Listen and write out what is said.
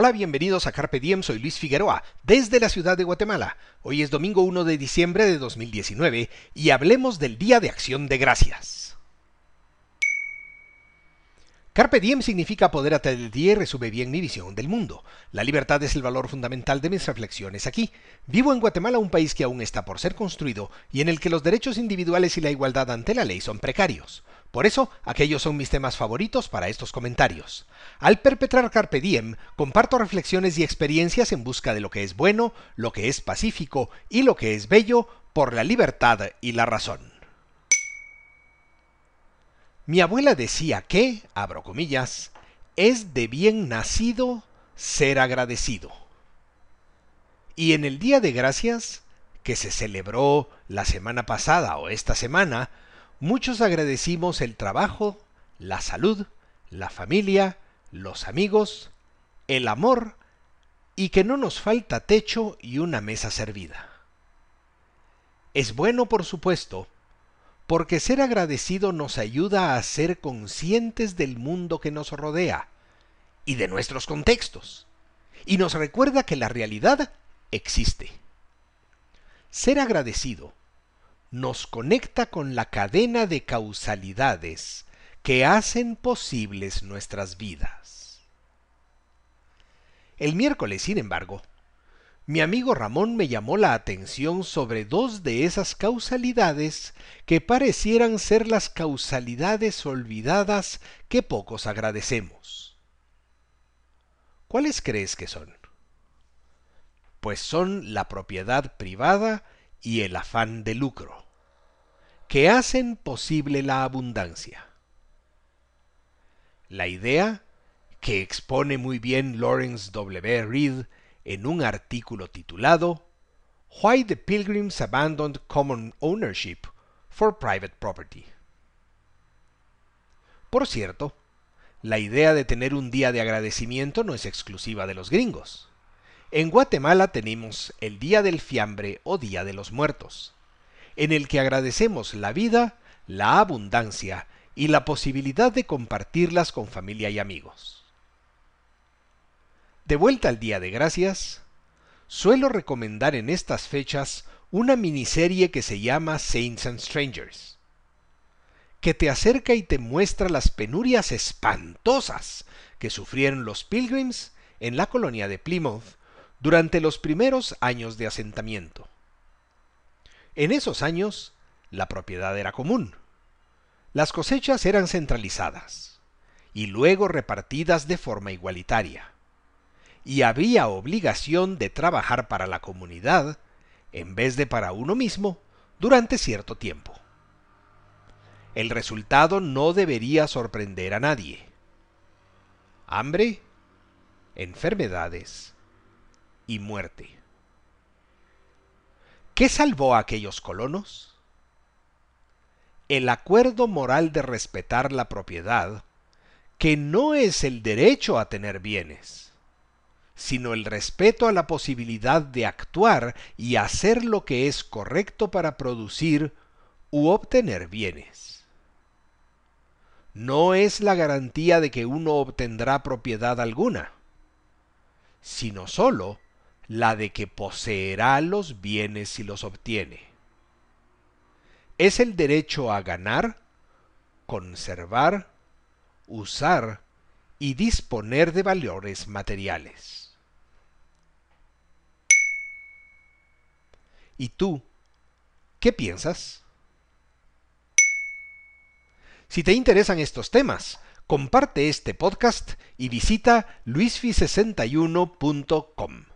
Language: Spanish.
Hola, bienvenidos a Carpe Diem, soy Luis Figueroa, desde la ciudad de Guatemala. Hoy es domingo 1 de diciembre de 2019 y hablemos del Día de Acción de Gracias. Carpe diem significa poder hasta el día y resume bien mi visión del mundo. La libertad es el valor fundamental de mis reflexiones aquí. Vivo en Guatemala, un país que aún está por ser construido y en el que los derechos individuales y la igualdad ante la ley son precarios. Por eso, aquellos son mis temas favoritos para estos comentarios. Al perpetrar Carpe Diem, comparto reflexiones y experiencias en busca de lo que es bueno, lo que es pacífico y lo que es bello por la libertad y la razón. Mi abuela decía que, abro comillas, es de bien nacido ser agradecido. Y en el Día de Gracias, que se celebró la semana pasada o esta semana, Muchos agradecimos el trabajo, la salud, la familia, los amigos, el amor y que no nos falta techo y una mesa servida. Es bueno, por supuesto, porque ser agradecido nos ayuda a ser conscientes del mundo que nos rodea y de nuestros contextos, y nos recuerda que la realidad existe. Ser agradecido nos conecta con la cadena de causalidades que hacen posibles nuestras vidas. El miércoles, sin embargo, mi amigo Ramón me llamó la atención sobre dos de esas causalidades que parecieran ser las causalidades olvidadas que pocos agradecemos. ¿Cuáles crees que son? Pues son la propiedad privada y el afán de lucro, que hacen posible la abundancia. La idea, que expone muy bien Lawrence W. Reed en un artículo titulado Why the Pilgrims Abandoned Common Ownership for Private Property. Por cierto, la idea de tener un día de agradecimiento no es exclusiva de los gringos. En Guatemala tenemos el Día del Fiambre o Día de los Muertos, en el que agradecemos la vida, la abundancia y la posibilidad de compartirlas con familia y amigos. De vuelta al Día de Gracias, suelo recomendar en estas fechas una miniserie que se llama Saints and Strangers, que te acerca y te muestra las penurias espantosas que sufrieron los pilgrims en la colonia de Plymouth durante los primeros años de asentamiento. En esos años, la propiedad era común. Las cosechas eran centralizadas y luego repartidas de forma igualitaria. Y había obligación de trabajar para la comunidad en vez de para uno mismo durante cierto tiempo. El resultado no debería sorprender a nadie. Hambre, enfermedades, y muerte. ¿Qué salvó a aquellos colonos? El acuerdo moral de respetar la propiedad, que no es el derecho a tener bienes, sino el respeto a la posibilidad de actuar y hacer lo que es correcto para producir u obtener bienes. No es la garantía de que uno obtendrá propiedad alguna, sino sólo la de que poseerá los bienes si los obtiene. Es el derecho a ganar, conservar, usar y disponer de valores materiales. ¿Y tú, qué piensas? Si te interesan estos temas, comparte este podcast y visita luisfi61.com.